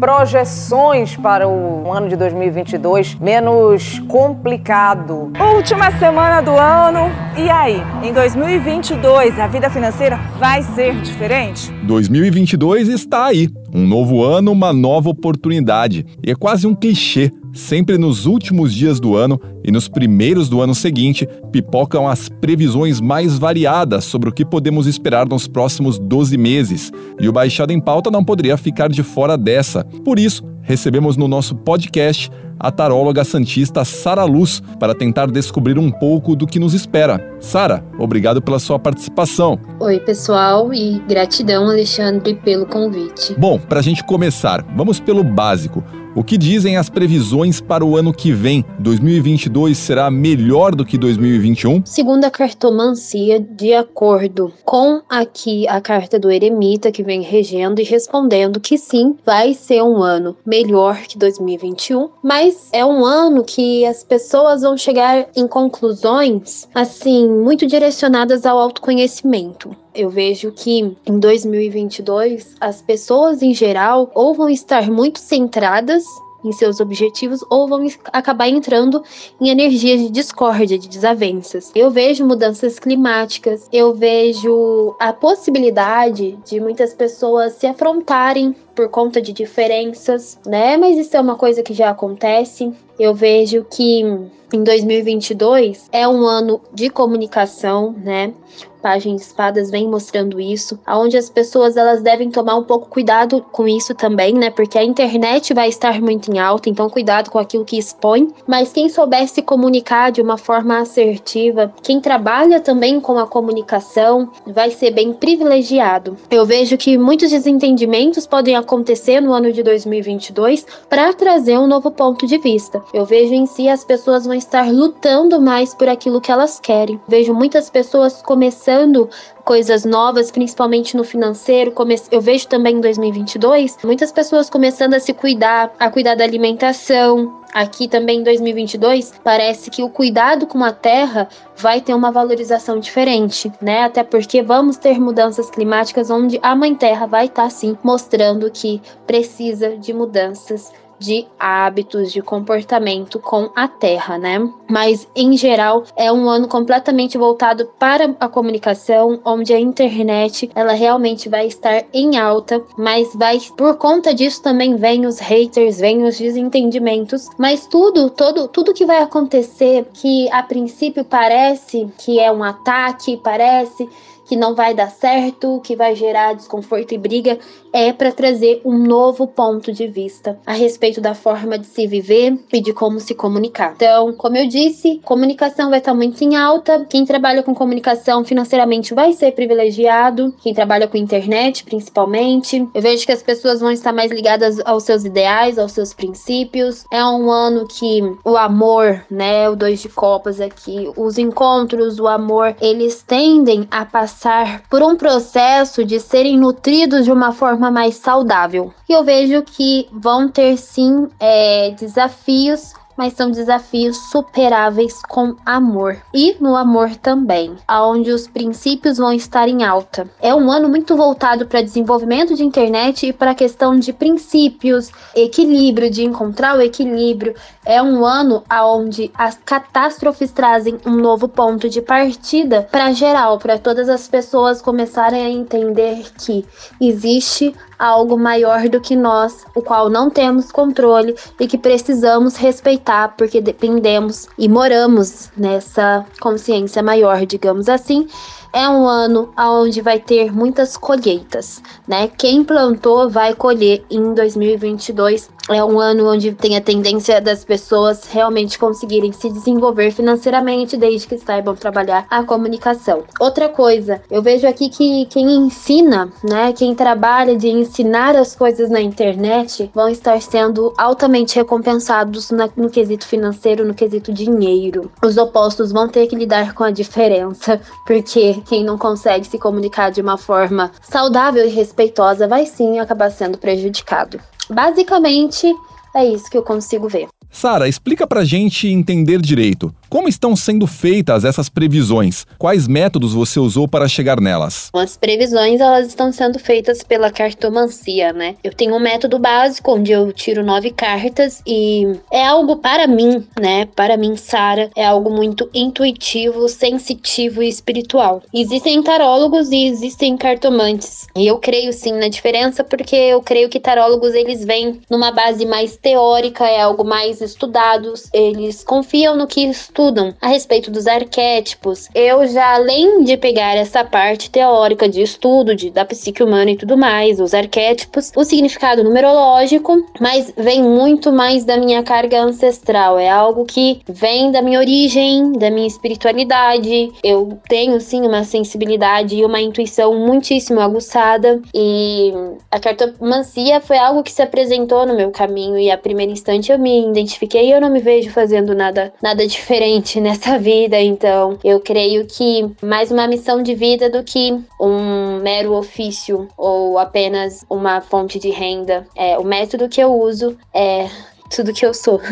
Projeções para o ano de 2022 menos complicado. Última semana do ano. E aí, em 2022, a vida financeira vai ser diferente? 2022 está aí. Um novo ano, uma nova oportunidade. E é quase um clichê. Sempre nos últimos dias do ano e nos primeiros do ano seguinte, pipocam as previsões mais variadas sobre o que podemos esperar nos próximos 12 meses. E o Baixada em Pauta não poderia ficar de fora dessa. Por isso, recebemos no nosso podcast a taróloga santista Sara Luz para tentar descobrir um pouco do que nos espera. Sara, obrigado pela sua participação. Oi, pessoal, e gratidão, Alexandre, pelo convite. Bom, para a gente começar, vamos pelo básico. O que dizem as previsões para o ano que vem? 2022 será melhor do que 2021? Segundo a cartomancia, de acordo com aqui a carta do eremita que vem regendo e respondendo que sim, vai ser um ano melhor que 2021, mas é um ano que as pessoas vão chegar em conclusões assim muito direcionadas ao autoconhecimento. Eu vejo que em 2022 as pessoas em geral ou vão estar muito centradas em seus objetivos ou vão acabar entrando em energias de discórdia, de desavenças. Eu vejo mudanças climáticas, eu vejo a possibilidade de muitas pessoas se afrontarem por conta de diferenças, né? Mas isso é uma coisa que já acontece. Eu vejo que em 2022 é um ano de comunicação, né? Página Espadas vem mostrando isso, aonde as pessoas elas devem tomar um pouco cuidado com isso também, né? Porque a internet vai estar muito em alta, então cuidado com aquilo que expõe. Mas quem souber se comunicar de uma forma assertiva, quem trabalha também com a comunicação, vai ser bem privilegiado. Eu vejo que muitos desentendimentos podem acontecer no ano de 2022 para trazer um novo ponto de vista. Eu vejo em si as pessoas vão estar lutando mais por aquilo que elas querem. Vejo muitas pessoas começando coisas novas, principalmente no financeiro. Eu vejo também em 2022 muitas pessoas começando a se cuidar, a cuidar da alimentação. Aqui também em 2022, parece que o cuidado com a terra vai ter uma valorização diferente, né? Até porque vamos ter mudanças climáticas onde a Mãe Terra vai estar tá, sim mostrando que precisa de mudanças de hábitos, de comportamento com a Terra, né? Mas em geral é um ano completamente voltado para a comunicação, onde a internet ela realmente vai estar em alta, mas vai por conta disso também vem os haters, vem os desentendimentos, mas tudo, todo, tudo que vai acontecer que a princípio parece que é um ataque, parece que não vai dar certo, que vai gerar desconforto e briga, é para trazer um novo ponto de vista a respeito da forma de se viver e de como se comunicar. Então, como eu disse, comunicação vai estar muito em alta. Quem trabalha com comunicação financeiramente vai ser privilegiado, quem trabalha com internet, principalmente. Eu vejo que as pessoas vão estar mais ligadas aos seus ideais, aos seus princípios. É um ano que o amor, né, o dois de copas aqui, os encontros, o amor, eles tendem a passar passar por um processo de serem nutridos de uma forma mais saudável. E eu vejo que vão ter sim é, desafios mas são desafios superáveis com amor. E no amor também, aonde os princípios vão estar em alta. É um ano muito voltado para desenvolvimento de internet e para a questão de princípios, equilíbrio, de encontrar o equilíbrio. É um ano aonde as catástrofes trazem um novo ponto de partida para geral, para todas as pessoas começarem a entender que existe algo maior do que nós, o qual não temos controle e que precisamos respeitar porque dependemos e moramos nessa consciência maior, digamos assim. É um ano onde vai ter muitas colheitas, né? Quem plantou vai colher em 2022 é um ano onde tem a tendência das pessoas realmente conseguirem se desenvolver financeiramente desde que saibam trabalhar a comunicação. Outra coisa, eu vejo aqui que quem ensina, né, quem trabalha de ensinar as coisas na internet vão estar sendo altamente recompensados na, no quesito financeiro, no quesito dinheiro. Os opostos vão ter que lidar com a diferença, porque quem não consegue se comunicar de uma forma saudável e respeitosa vai sim acabar sendo prejudicado. Basicamente, é isso que eu consigo ver. Sara, explica pra gente entender direito. Como estão sendo feitas essas previsões? Quais métodos você usou para chegar nelas? As previsões elas estão sendo feitas pela cartomancia, né? Eu tenho um método básico onde eu tiro nove cartas e é algo para mim, né? Para mim, Sara, é algo muito intuitivo, sensitivo e espiritual. Existem tarólogos e existem cartomantes. E eu creio sim na diferença porque eu creio que tarólogos eles vêm numa base mais teórica, é algo mais estudados, eles confiam no que estudam a respeito dos arquétipos. Eu já, além de pegar essa parte teórica de estudo de, da psique humana e tudo mais, os arquétipos, o significado numerológico, mas vem muito mais da minha carga ancestral. É algo que vem da minha origem, da minha espiritualidade. Eu tenho sim uma sensibilidade e uma intuição muitíssimo aguçada e a cartomancia foi algo que se apresentou no meu caminho e a primeiro instante eu me identifiquei identifiquei e eu não me vejo fazendo nada, nada diferente nessa vida. Então, eu creio que mais uma missão de vida do que um mero ofício ou apenas uma fonte de renda. É, o método que eu uso é tudo que eu sou.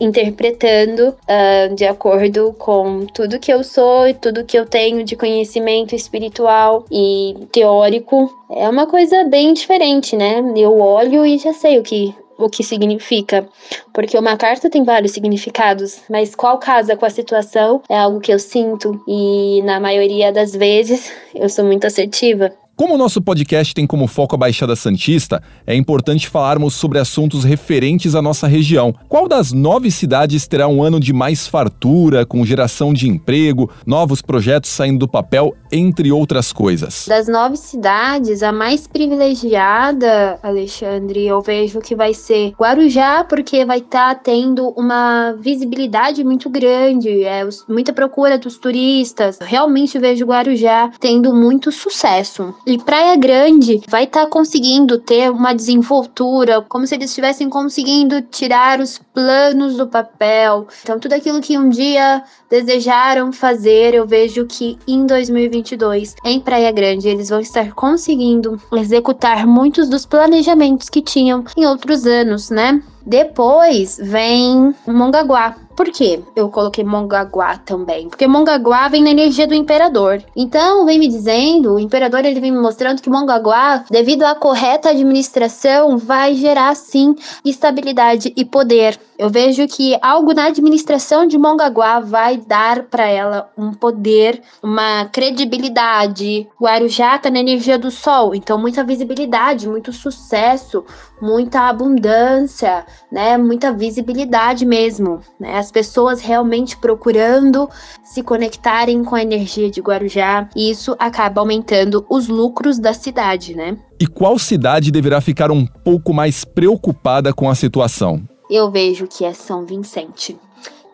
interpretando uh, de acordo com tudo que eu sou e tudo que eu tenho de conhecimento espiritual e teórico. É uma coisa bem diferente, né? Eu olho e já sei o que o que significa, porque uma carta tem vários significados, mas qual casa com a situação é algo que eu sinto e na maioria das vezes eu sou muito assertiva. Como o nosso podcast tem como foco a Baixada Santista, é importante falarmos sobre assuntos referentes à nossa região. Qual das nove cidades terá um ano de mais fartura, com geração de emprego, novos projetos saindo do papel, entre outras coisas? Das nove cidades, a mais privilegiada, Alexandre, eu vejo que vai ser Guarujá, porque vai estar tá tendo uma visibilidade muito grande, é, muita procura dos turistas. Realmente vejo Guarujá tendo muito sucesso. E Praia Grande vai estar tá conseguindo ter uma desenvoltura, como se eles estivessem conseguindo tirar os planos do papel. Então, tudo aquilo que um dia desejaram fazer, eu vejo que em 2022, em Praia Grande, eles vão estar conseguindo executar muitos dos planejamentos que tinham em outros anos, né? Depois vem Mongaguá. Por que eu coloquei Mongaguá também? Porque Mongaguá vem na energia do imperador. Então, vem me dizendo, o imperador ele vem me mostrando que Mongaguá, devido à correta administração, vai gerar sim estabilidade e poder. Eu vejo que algo na administração de Mongaguá vai dar para ela um poder, uma credibilidade. O Arujá tá na energia do sol, então muita visibilidade, muito sucesso, muita abundância, né? Muita visibilidade mesmo, né? As pessoas realmente procurando se conectarem com a energia de Guarujá, e isso acaba aumentando os lucros da cidade, né? E qual cidade deverá ficar um pouco mais preocupada com a situação? Eu vejo que é São Vicente.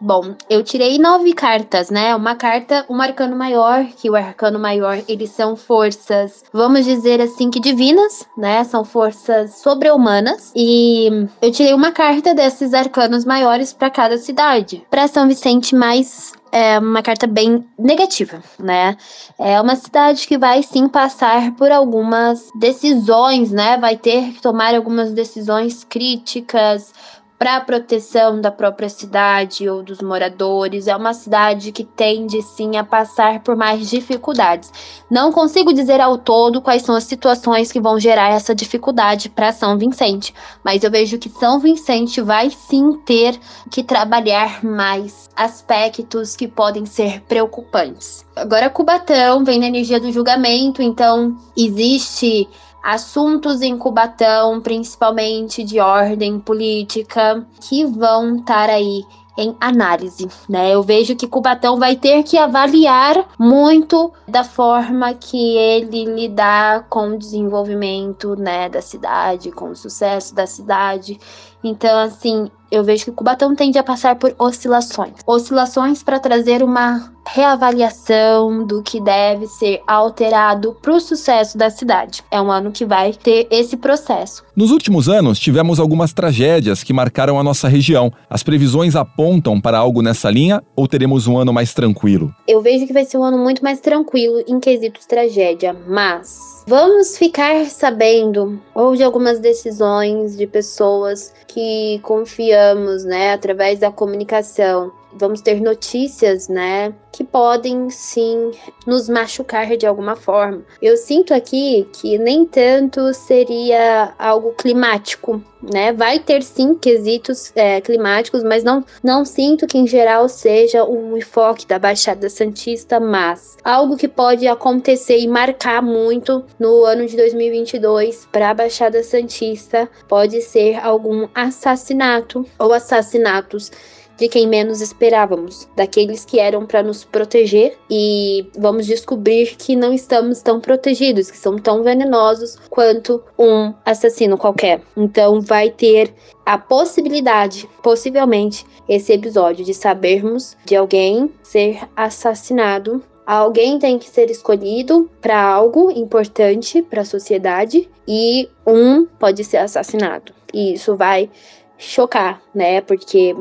Bom, eu tirei nove cartas, né? Uma carta, um arcano maior, que o arcano maior, eles são forças, vamos dizer assim, que divinas, né? São forças sobre-humanas. E eu tirei uma carta desses arcanos maiores para cada cidade. Para São Vicente, mais é uma carta bem negativa, né? É uma cidade que vai sim passar por algumas decisões, né? Vai ter que tomar algumas decisões críticas, para a proteção da própria cidade ou dos moradores. É uma cidade que tende sim a passar por mais dificuldades. Não consigo dizer ao todo quais são as situações que vão gerar essa dificuldade para São Vicente, mas eu vejo que São Vicente vai sim ter que trabalhar mais aspectos que podem ser preocupantes. Agora Cubatão vem na energia do julgamento, então existe assuntos em Cubatão, principalmente de ordem política, que vão estar aí em análise, né? Eu vejo que Cubatão vai ter que avaliar muito da forma que ele lidar com o desenvolvimento, né, da cidade, com o sucesso da cidade. Então, assim, eu vejo que Cubatão tende a passar por oscilações. Oscilações para trazer uma reavaliação do que deve ser alterado para o sucesso da cidade. É um ano que vai ter esse processo. Nos últimos anos, tivemos algumas tragédias que marcaram a nossa região. As previsões apontam para algo nessa linha ou teremos um ano mais tranquilo? Eu vejo que vai ser um ano muito mais tranquilo em quesitos tragédia, mas vamos ficar sabendo ou de algumas decisões de pessoas que confiamos, né, através da comunicação, vamos ter notícias, né, que podem sim nos machucar de alguma forma. Eu sinto aqui que nem tanto seria algo climático, né? Vai ter sim quesitos é, climáticos, mas não, não sinto que em geral seja um enfoque da Baixada Santista, mas algo que pode acontecer e marcar muito no ano de 2022 para a Baixada Santista pode ser algum assassinato ou assassinatos de quem menos esperávamos, daqueles que eram para nos proteger e vamos descobrir que não estamos tão protegidos, que são tão venenosos quanto um assassino qualquer. Então vai ter a possibilidade, possivelmente, esse episódio de sabermos de alguém ser assassinado Alguém tem que ser escolhido para algo importante para a sociedade e um pode ser assassinado. E isso vai chocar, né? Porque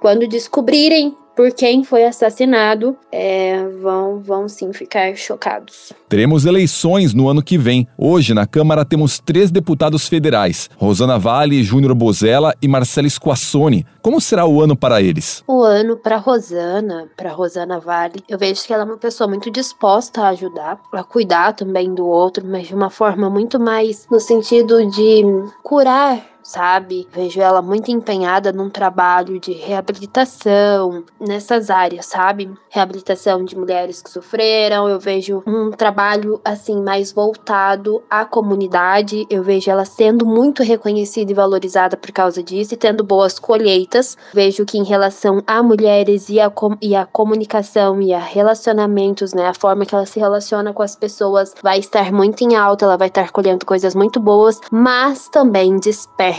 quando descobrirem por quem foi assassinado, é, vão, vão sim ficar chocados. Teremos eleições no ano que vem. Hoje, na Câmara, temos três deputados federais: Rosana Vale, Júnior Bozella e Marcelo Squassoni. Como será o ano para eles? O ano para Rosana, para Rosana Vale, eu vejo que ela é uma pessoa muito disposta a ajudar, a cuidar também do outro, mas de uma forma muito mais no sentido de curar sabe? Vejo ela muito empenhada num trabalho de reabilitação nessas áreas, sabe? Reabilitação de mulheres que sofreram. Eu vejo um trabalho assim mais voltado à comunidade. Eu vejo ela sendo muito reconhecida e valorizada por causa disso e tendo boas colheitas. Vejo que em relação a mulheres e a, e a comunicação e a relacionamentos, né, a forma que ela se relaciona com as pessoas vai estar muito em alta, ela vai estar colhendo coisas muito boas, mas também desperta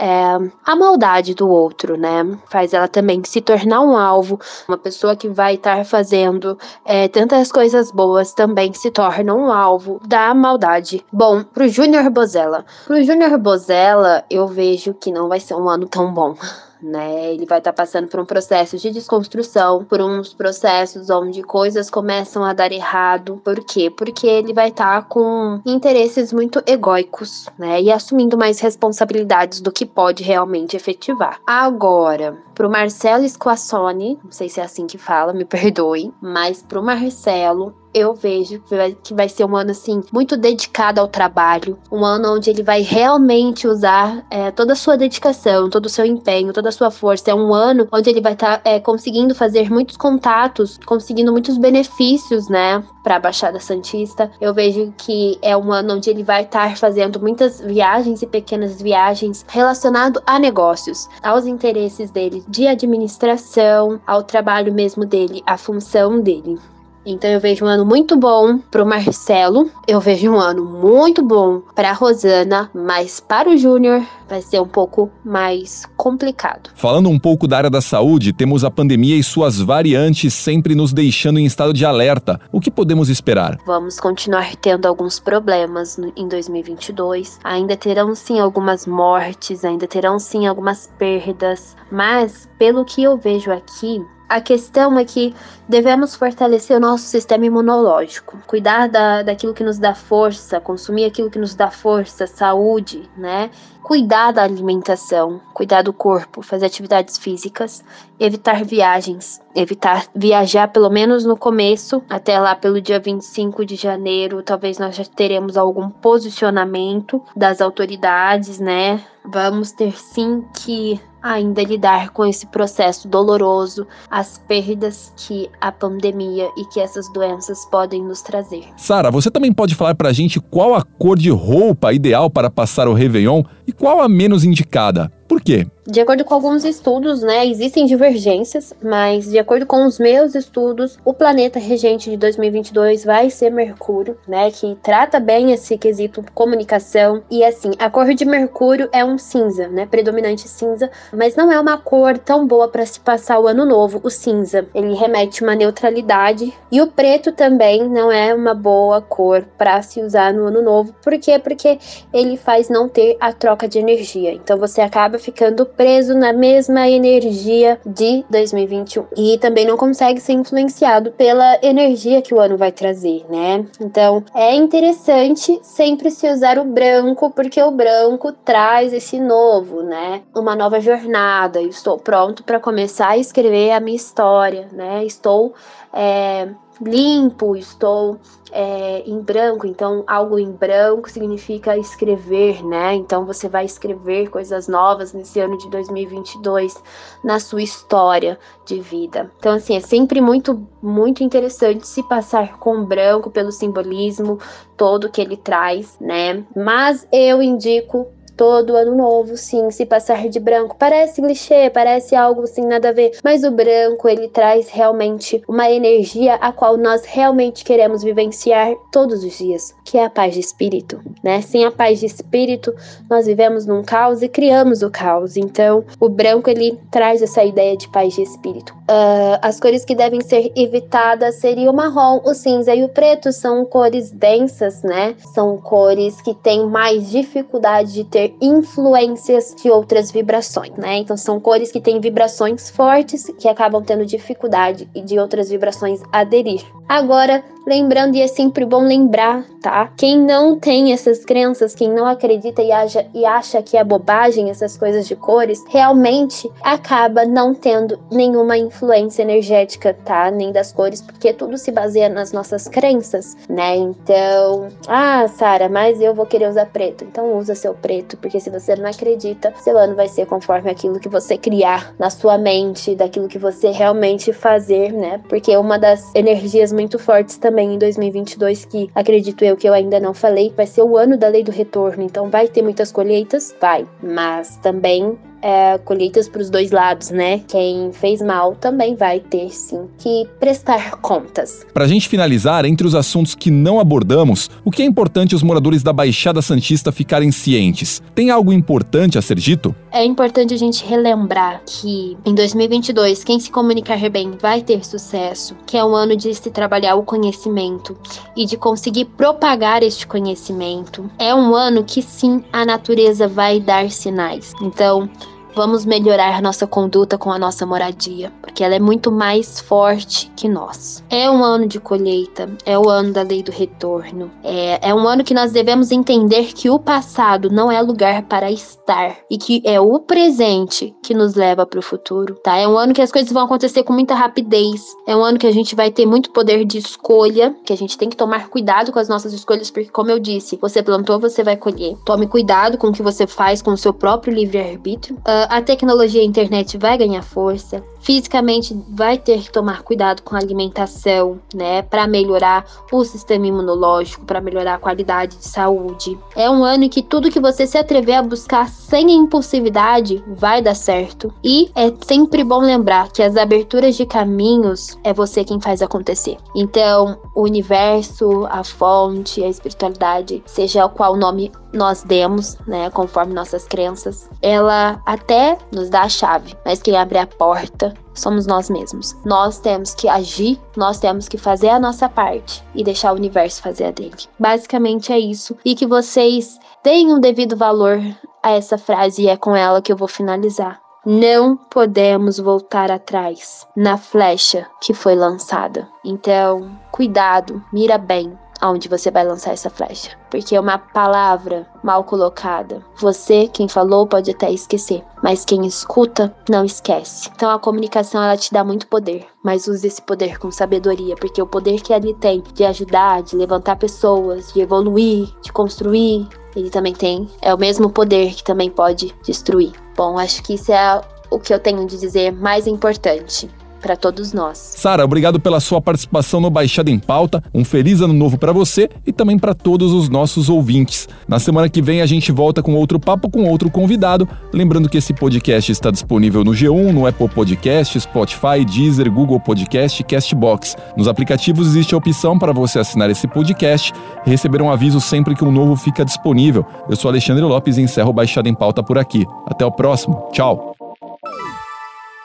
é, a maldade do outro, né? Faz ela também se tornar um alvo. Uma pessoa que vai estar fazendo é, tantas coisas boas também se torna um alvo da maldade. Bom, pro Júnior Bozella. Pro Júnior Bozella, eu vejo que não vai ser um ano tão bom né? Ele vai estar tá passando por um processo de desconstrução, por uns processos onde coisas começam a dar errado. Por quê? Porque ele vai estar tá com interesses muito egóicos, né? E assumindo mais responsabilidades do que pode realmente efetivar. Agora, pro Marcelo Squassoni, não sei se é assim que fala, me perdoe, mas pro Marcelo, eu vejo que vai, ser um ano assim muito dedicado ao trabalho, um ano onde ele vai realmente usar é, toda a sua dedicação, todo o seu empenho, toda a sua força. É um ano onde ele vai estar tá, é, conseguindo fazer muitos contatos, conseguindo muitos benefícios, né, para a Baixada Santista. Eu vejo que é um ano onde ele vai estar fazendo muitas viagens e pequenas viagens relacionado a negócios, aos interesses dele de administração, ao trabalho mesmo dele, à função dele. Então eu vejo um ano muito bom pro Marcelo, eu vejo um ano muito bom pra Rosana, mas para o Júnior vai ser um pouco mais complicado. Falando um pouco da área da saúde, temos a pandemia e suas variantes sempre nos deixando em estado de alerta. O que podemos esperar? Vamos continuar tendo alguns problemas em 2022. Ainda terão sim algumas mortes, ainda terão sim algumas perdas, mas pelo que eu vejo aqui, a questão é que devemos fortalecer o nosso sistema imunológico, cuidar da, daquilo que nos dá força, consumir aquilo que nos dá força, saúde, né? Cuidar da alimentação, cuidar do corpo, fazer atividades físicas, evitar viagens, evitar viajar pelo menos no começo, até lá pelo dia 25 de janeiro, talvez nós já teremos algum posicionamento das autoridades, né? Vamos ter sim que ainda lidar com esse processo doloroso, as perdas que a pandemia e que essas doenças podem nos trazer. Sara, você também pode falar pra gente qual a cor de roupa ideal para passar o Réveillon e qual a menos indicada? Por quê? De acordo com alguns estudos, né, existem divergências, mas de acordo com os meus estudos, o planeta regente de 2022 vai ser Mercúrio, né, que trata bem esse quesito comunicação e assim, a cor de Mercúrio é um cinza, né, predominante cinza, mas não é uma cor tão boa para se passar o ano novo, o cinza. Ele remete uma neutralidade e o preto também não é uma boa cor para se usar no ano novo. Por quê? Porque ele faz não ter a troca de energia. Então você acaba ficando preso na mesma energia de 2021 e também não consegue ser influenciado pela energia que o ano vai trazer, né? Então é interessante sempre se usar o branco porque o branco traz esse novo, né? Uma nova jornada. estou pronto para começar a escrever a minha história, né? Estou é, limpo, estou é, em branco, então algo em branco significa escrever, né? Então você vai escrever coisas novas nesse ano de 2022 na sua história de vida. Então, assim, é sempre muito, muito interessante se passar com branco pelo simbolismo todo que ele traz, né? Mas eu indico todo ano novo, sim, se passar de branco. Parece clichê, parece algo assim nada a ver, mas o branco ele traz realmente uma energia a qual nós realmente queremos vivenciar todos os dias, que é a paz de espírito, né? Sem a paz de espírito, nós vivemos num caos e criamos o caos. Então, o branco ele traz essa ideia de paz de espírito. Uh, as cores que devem ser evitadas seriam o marrom, o cinza e o preto são cores densas, né? São cores que têm mais dificuldade de ter influências de outras vibrações, né? Então são cores que têm vibrações fortes que acabam tendo dificuldade de outras vibrações aderir. Agora, lembrando, e é sempre bom lembrar, tá? Quem não tem essas crenças, quem não acredita e acha, e acha que é bobagem essas coisas de cores, realmente acaba não tendo nenhuma influência energética, tá? Nem das cores, porque tudo se baseia nas nossas crenças, né? Então, ah, Sara, mas eu vou querer usar preto. Então usa seu preto, porque se você não acredita, seu ano vai ser conforme aquilo que você criar na sua mente, daquilo que você realmente fazer, né? Porque uma das energias muito fortes também em 2022 que acredito eu que eu ainda não falei, vai ser o ano da lei do retorno, então vai ter muitas colheitas, vai, mas também é, colheitas para os dois lados, né? Quem fez mal também vai ter sim que prestar contas. Para a gente finalizar, entre os assuntos que não abordamos, o que é importante os moradores da Baixada Santista ficarem cientes? Tem algo importante a ser dito? É importante a gente relembrar que em 2022 quem se comunicar bem vai ter sucesso, que é um ano de se trabalhar o conhecimento e de conseguir propagar este conhecimento. É um ano que sim a natureza vai dar sinais. Então, Vamos melhorar nossa conduta com a nossa moradia, porque ela é muito mais forte que nós. É um ano de colheita, é o ano da lei do retorno. É, é um ano que nós devemos entender que o passado não é lugar para estar e que é o presente que nos leva para o futuro, tá? É um ano que as coisas vão acontecer com muita rapidez. É um ano que a gente vai ter muito poder de escolha, que a gente tem que tomar cuidado com as nossas escolhas, porque, como eu disse, você plantou, você vai colher. Tome cuidado com o que você faz com o seu próprio livre-arbítrio. Uh, a tecnologia e a internet vai ganhar força, fisicamente vai ter que tomar cuidado com a alimentação, né, para melhorar o sistema imunológico, para melhorar a qualidade de saúde. É um ano em que tudo que você se atrever a buscar sem impulsividade vai dar certo. E é sempre bom lembrar que as aberturas de caminhos é você quem faz acontecer. Então, o universo, a fonte, a espiritualidade, seja qual nome nós demos, né, conforme nossas crenças, ela até nos dá a chave, mas quem abre a porta somos nós mesmos. Nós temos que agir, nós temos que fazer a nossa parte e deixar o universo fazer a dele. Basicamente é isso. E que vocês deem um devido valor a essa frase e é com ela que eu vou finalizar. Não podemos voltar atrás na flecha que foi lançada. Então, cuidado, mira bem, aonde você vai lançar essa flecha. Porque é uma palavra mal colocada. Você, quem falou, pode até esquecer, mas quem escuta não esquece. Então a comunicação ela te dá muito poder, mas use esse poder com sabedoria, porque o poder que ele tem de ajudar, de levantar pessoas, de evoluir, de construir, ele também tem é o mesmo poder que também pode destruir. Bom, acho que isso é o que eu tenho de dizer mais importante para todos nós. Sara, obrigado pela sua participação no Baixada em Pauta. Um feliz ano novo para você e também para todos os nossos ouvintes. Na semana que vem a gente volta com outro papo com outro convidado. Lembrando que esse podcast está disponível no G1, no Apple Podcast, Spotify, Deezer, Google Podcast e Castbox. Nos aplicativos existe a opção para você assinar esse podcast e receber um aviso sempre que um novo fica disponível. Eu sou Alexandre Lopes e encerro o Baixada em Pauta por aqui. Até o próximo. Tchau.